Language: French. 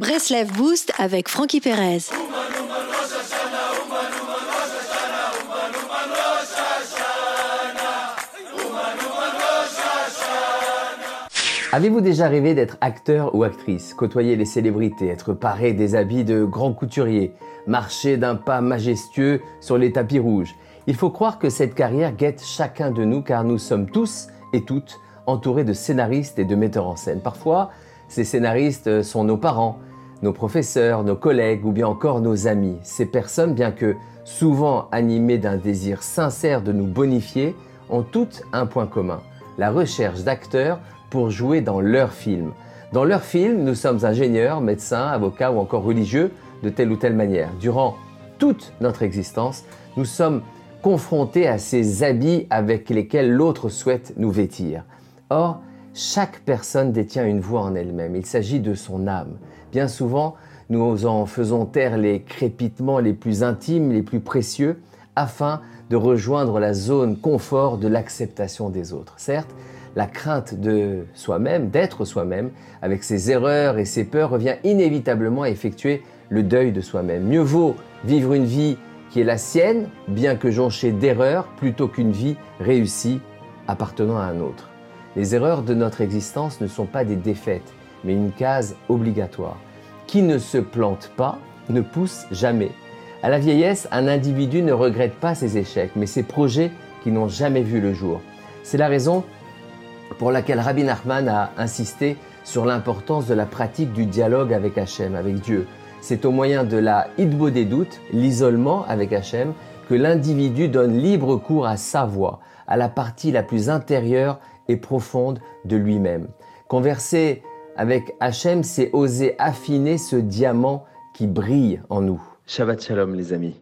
Breslev Boost avec Frankie Perez. Avez-vous déjà rêvé d'être acteur ou actrice, côtoyer les célébrités, être paré des habits de grands couturiers, marcher d'un pas majestueux sur les tapis rouges Il faut croire que cette carrière guette chacun de nous car nous sommes tous et toutes entourés de scénaristes et de metteurs en scène. Parfois, ces scénaristes sont nos parents, nos professeurs, nos collègues ou bien encore nos amis. Ces personnes, bien que souvent animées d'un désir sincère de nous bonifier, ont toutes un point commun, la recherche d'acteurs pour jouer dans leur film. Dans leur film, nous sommes ingénieurs, médecins, avocats ou encore religieux de telle ou telle manière. Durant toute notre existence, nous sommes confrontés à ces habits avec lesquels l'autre souhaite nous vêtir. Or, chaque personne détient une voix en elle-même. Il s'agit de son âme. Bien souvent, nous en faisons taire les crépitements les plus intimes, les plus précieux, afin de rejoindre la zone confort de l'acceptation des autres. Certes, la crainte de soi-même, d'être soi-même, avec ses erreurs et ses peurs, revient inévitablement à effectuer le deuil de soi-même. Mieux vaut vivre une vie qui est la sienne, bien que jonchée d'erreurs, plutôt qu'une vie réussie appartenant à un autre. Les erreurs de notre existence ne sont pas des défaites, mais une case obligatoire. Qui ne se plante pas ne pousse jamais. À la vieillesse, un individu ne regrette pas ses échecs, mais ses projets qui n'ont jamais vu le jour. C'est la raison pour laquelle Rabbi Nachman a insisté sur l'importance de la pratique du dialogue avec Hachem, avec Dieu. C'est au moyen de la hitbo des doutes, l'isolement avec Hachem, que l'individu donne libre cours à sa voix, à la partie la plus intérieure profonde de lui-même. Converser avec Hachem, c'est oser affiner ce diamant qui brille en nous. Shabbat Shalom les amis.